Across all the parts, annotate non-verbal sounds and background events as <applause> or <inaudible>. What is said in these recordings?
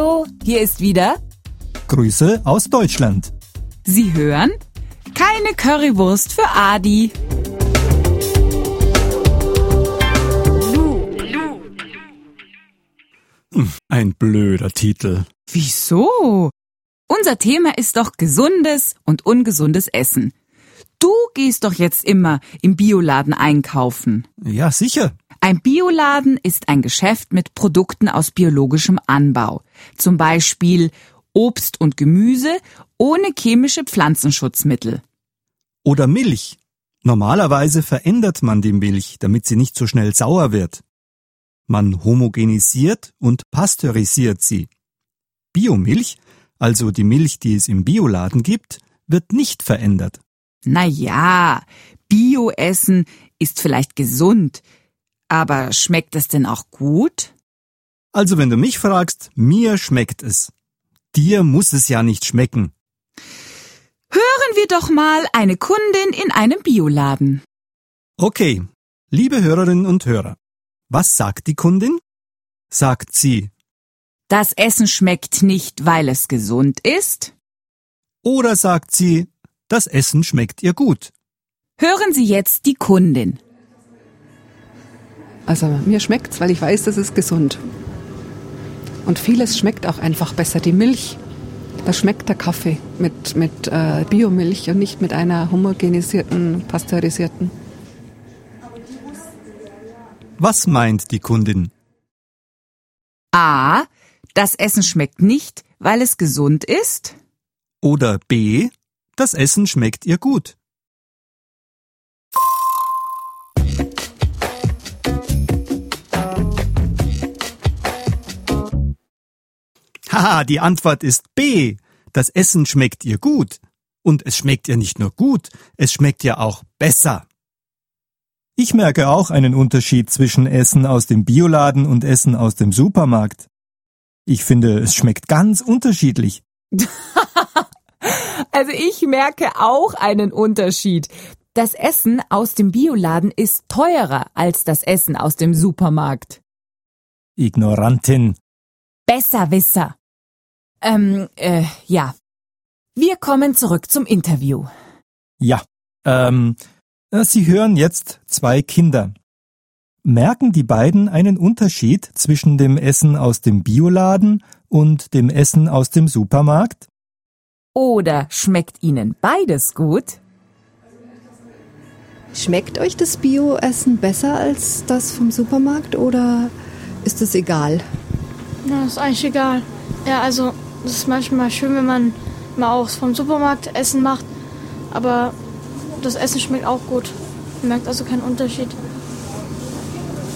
Hallo, hier ist wieder. Grüße aus Deutschland. Sie hören keine Currywurst für Adi. Ein blöder Titel. Wieso? Unser Thema ist doch gesundes und ungesundes Essen. Du gehst doch jetzt immer im Bioladen einkaufen. Ja, sicher. Ein Bioladen ist ein Geschäft mit Produkten aus biologischem Anbau. Zum Beispiel Obst und Gemüse ohne chemische Pflanzenschutzmittel. Oder Milch. Normalerweise verändert man die Milch, damit sie nicht so schnell sauer wird. Man homogenisiert und pasteurisiert sie. Biomilch, also die Milch, die es im Bioladen gibt, wird nicht verändert. Na ja, Bioessen ist vielleicht gesund, aber schmeckt es denn auch gut? Also wenn du mich fragst, mir schmeckt es. Dir muss es ja nicht schmecken. Hören wir doch mal eine Kundin in einem Bioladen. Okay, liebe Hörerinnen und Hörer, was sagt die Kundin? Sagt sie, Das Essen schmeckt nicht, weil es gesund ist? oder sagt sie, das Essen schmeckt ihr gut? Hören Sie jetzt die Kundin. Also mir schmeckt's, weil ich weiß, das ist gesund. Und vieles schmeckt auch einfach besser. Die Milch, da schmeckt der Kaffee mit, mit äh, Biomilch und nicht mit einer homogenisierten, pasteurisierten. Was meint die Kundin? A. Das Essen schmeckt nicht, weil es gesund ist? Oder B, das Essen schmeckt ihr gut? Haha, die Antwort ist B. Das Essen schmeckt ihr gut. Und es schmeckt ihr nicht nur gut, es schmeckt ihr auch besser. Ich merke auch einen Unterschied zwischen Essen aus dem Bioladen und Essen aus dem Supermarkt. Ich finde, es schmeckt ganz unterschiedlich. <laughs> Also ich merke auch einen Unterschied. Das Essen aus dem Bioladen ist teurer als das Essen aus dem Supermarkt. Ignorantin. Besserwisser. Ähm, äh, ja. Wir kommen zurück zum Interview. Ja, ähm, äh, Sie hören jetzt zwei Kinder. Merken die beiden einen Unterschied zwischen dem Essen aus dem Bioladen und dem Essen aus dem Supermarkt? Oder schmeckt Ihnen beides gut? Schmeckt euch das Bio-Essen besser als das vom Supermarkt oder ist es egal? Ja, ist eigentlich egal. Ja, also, es ist manchmal schön, wenn man mal auch vom Supermarkt Essen macht, aber das Essen schmeckt auch gut. Man merkt also keinen Unterschied.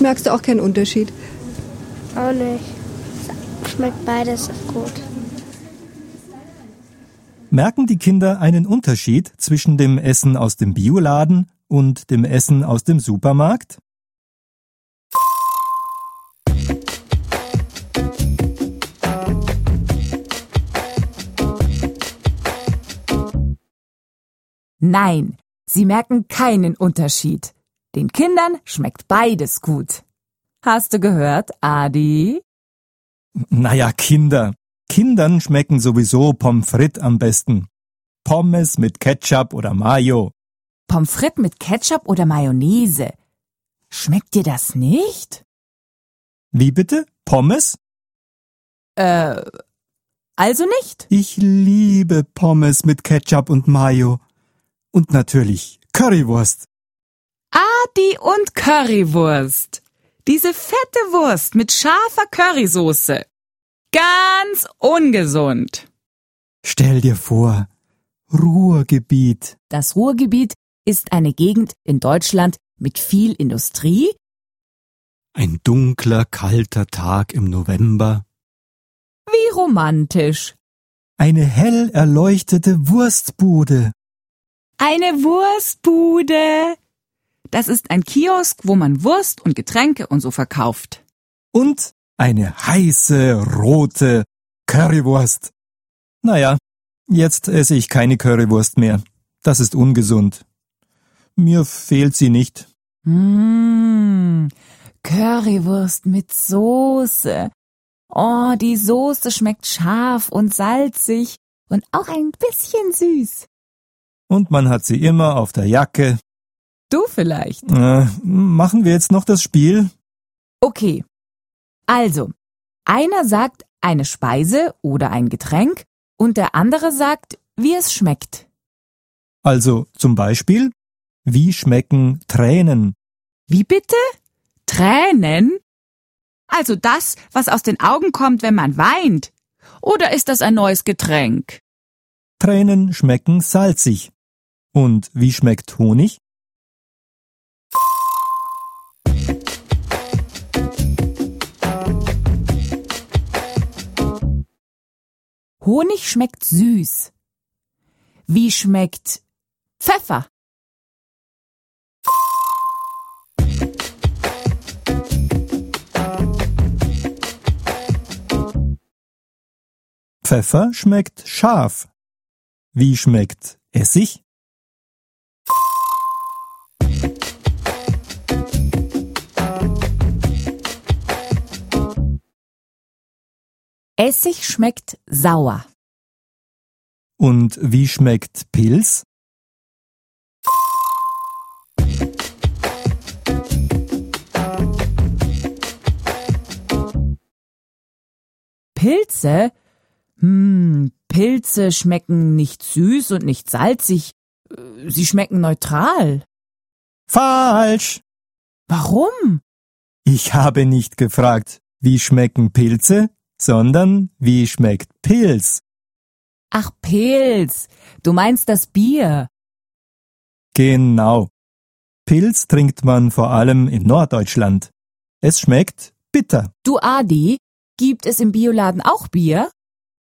Merkst du auch keinen Unterschied? Auch nicht. Schmeckt beides gut. Merken die Kinder einen Unterschied zwischen dem Essen aus dem Bioladen und dem Essen aus dem Supermarkt? Nein, sie merken keinen Unterschied. Den Kindern schmeckt beides gut. Hast du gehört, Adi? Naja, Kinder. Kindern schmecken sowieso Pommes frites am besten. Pommes mit Ketchup oder Mayo. Pommes frites mit Ketchup oder Mayonnaise. Schmeckt dir das nicht? Wie bitte? Pommes? Äh, also nicht? Ich liebe Pommes mit Ketchup und Mayo. Und natürlich Currywurst. Adi und Currywurst. Diese fette Wurst mit scharfer Currysoße. Ganz ungesund. Stell dir vor, Ruhrgebiet. Das Ruhrgebiet ist eine Gegend in Deutschland mit viel Industrie, Ein dunkler, kalter Tag im November. wie romantisch. Eine hell erleuchtete Wurstbude. Eine Wurstbude. Das ist ein Kiosk, wo man Wurst und Getränke und so verkauft. Und eine heiße, rote Currywurst. Naja, jetzt esse ich keine Currywurst mehr. Das ist ungesund. Mir fehlt sie nicht. Mmh, Currywurst mit Soße. Oh, die Soße schmeckt scharf und salzig und auch ein bisschen süß. Und man hat sie immer auf der Jacke. Du vielleicht. Äh, machen wir jetzt noch das Spiel? Okay. Also, einer sagt eine Speise oder ein Getränk und der andere sagt, wie es schmeckt. Also zum Beispiel, wie schmecken Tränen? Wie bitte? Tränen? Also das, was aus den Augen kommt, wenn man weint. Oder ist das ein neues Getränk? Tränen schmecken salzig. Und wie schmeckt Honig? Honig schmeckt süß. Wie schmeckt Pfeffer? Pfeffer schmeckt scharf. Wie schmeckt Essig? Essig schmeckt sauer. Und wie schmeckt Pilz? Pilze? Hm, Pilze schmecken nicht süß und nicht salzig. Äh, Sie schmecken neutral. Falsch! Warum? Ich habe nicht gefragt, wie schmecken Pilze, sondern wie schmeckt Pilz? Ach, Pilz. Du meinst das Bier. Genau. Pilz trinkt man vor allem in Norddeutschland. Es schmeckt bitter. Du Adi, gibt es im Bioladen auch Bier?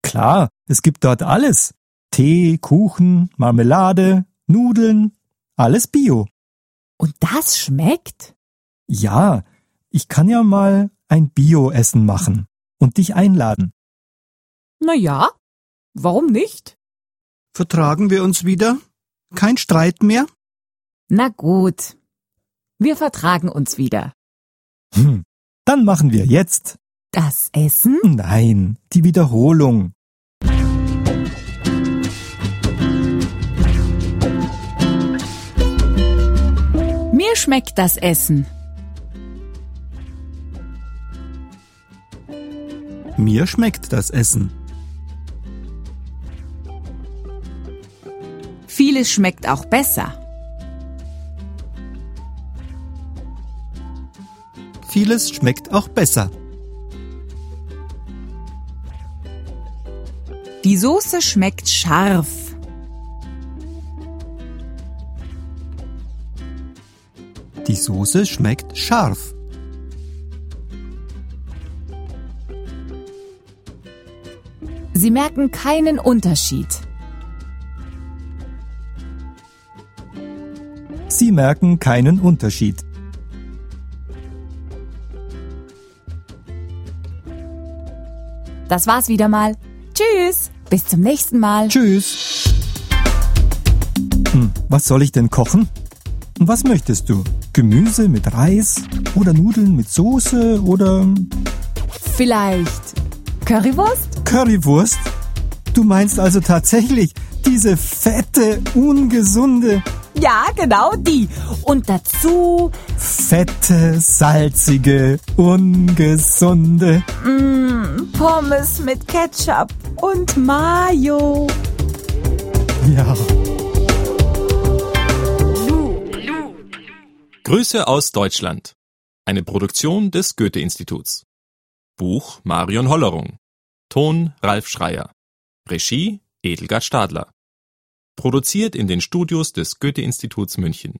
Klar, es gibt dort alles. Tee, Kuchen, Marmelade, Nudeln, alles Bio. Und das schmeckt? Ja, ich kann ja mal ein Bio-Essen machen und dich einladen. Na ja, warum nicht? Vertragen wir uns wieder? Kein Streit mehr? Na gut. Wir vertragen uns wieder. Hm, dann machen wir jetzt. Das Essen? Nein, die Wiederholung. Mir schmeckt das Essen. Mir schmeckt das Essen. Vieles schmeckt auch besser. Vieles schmeckt auch besser. Die Soße schmeckt scharf. Die Soße schmeckt scharf. Sie merken keinen Unterschied. Sie merken keinen Unterschied. Das war's wieder mal. Tschüss. Bis zum nächsten Mal. Tschüss. Hm, was soll ich denn kochen? Was möchtest du? Gemüse mit Reis oder Nudeln mit Soße oder Vielleicht Currywurst? Currywurst? Du meinst also tatsächlich diese fette, ungesunde, Ja, genau die. Und dazu fette, salzige, ungesunde. mm, Pommes mit Ketchup und Mayo. Ja. Grüße aus Deutschland. Eine Produktion des Goethe-Instituts. Buch Marion Hollerung. Ton Ralf Schreier. Regie Edelgard Stadler. Produziert in den Studios des Goethe-Instituts München.